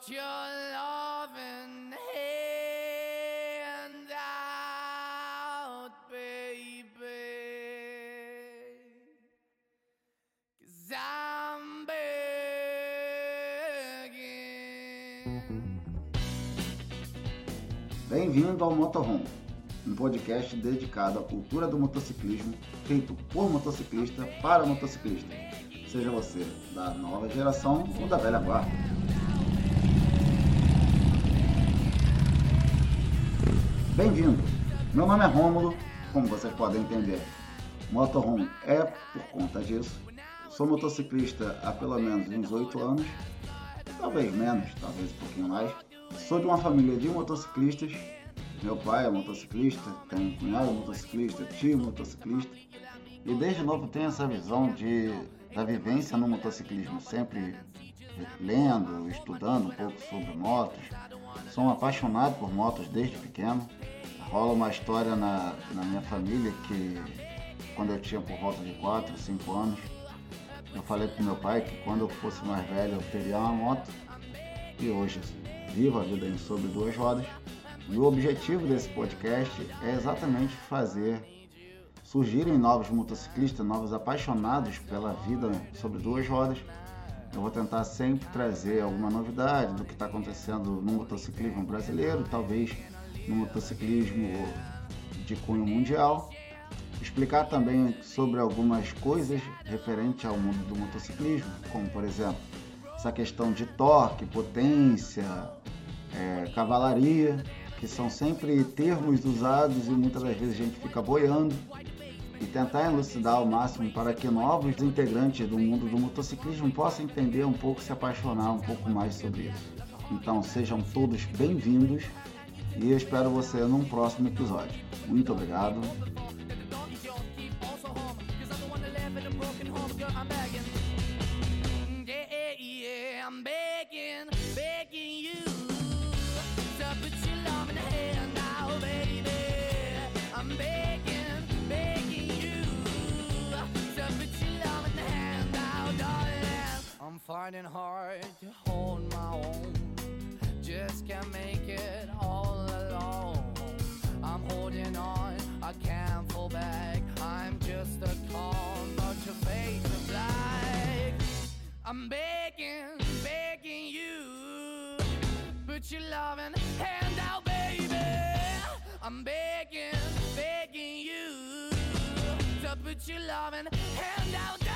Put your loving hand out, baby. Cause I'm begging. Bem-vindo ao Motorhome, um podcast dedicado à cultura do motociclismo, feito por motociclista para motociclista. Seja você da nova geração ou da velha guarda. Bem-vindo! Meu nome é Rômulo, como vocês podem entender. Motorhome é por conta disso. Sou motociclista há pelo menos uns 8 anos, talvez menos, talvez um pouquinho mais. Sou de uma família de motociclistas. Meu pai é motociclista, tenho um cunhado motociclista, tio motociclista. E desde novo tenho essa visão de, da vivência no motociclismo, sempre lendo, estudando um pouco sobre motos. Sou um apaixonado por motos desde pequeno. Rola uma história na, na minha família que quando eu tinha por volta de 4, 5 anos, eu falei pro meu pai que quando eu fosse mais velho eu teria uma moto. E hoje vivo a vida em sobre duas rodas. E o objetivo desse podcast é exatamente fazer surgirem novos motociclistas, novos apaixonados pela vida sobre duas rodas. Eu vou tentar sempre trazer alguma novidade do que está acontecendo no motociclismo brasileiro, talvez no motociclismo de cunho mundial. Explicar também sobre algumas coisas referentes ao mundo do motociclismo, como por exemplo essa questão de torque, potência, é, cavalaria, que são sempre termos usados e muitas das vezes a gente fica boiando e tentar elucidar ao máximo para que novos integrantes do mundo do motociclismo possam entender um pouco, se apaixonar um pouco mais sobre isso. Então sejam todos bem-vindos e eu espero você num próximo episódio. Muito obrigado. Finding hard to hold my own, just can't make it I'm begging, begging you, put your loving hand out, baby. I'm begging, begging you to put your loving hand out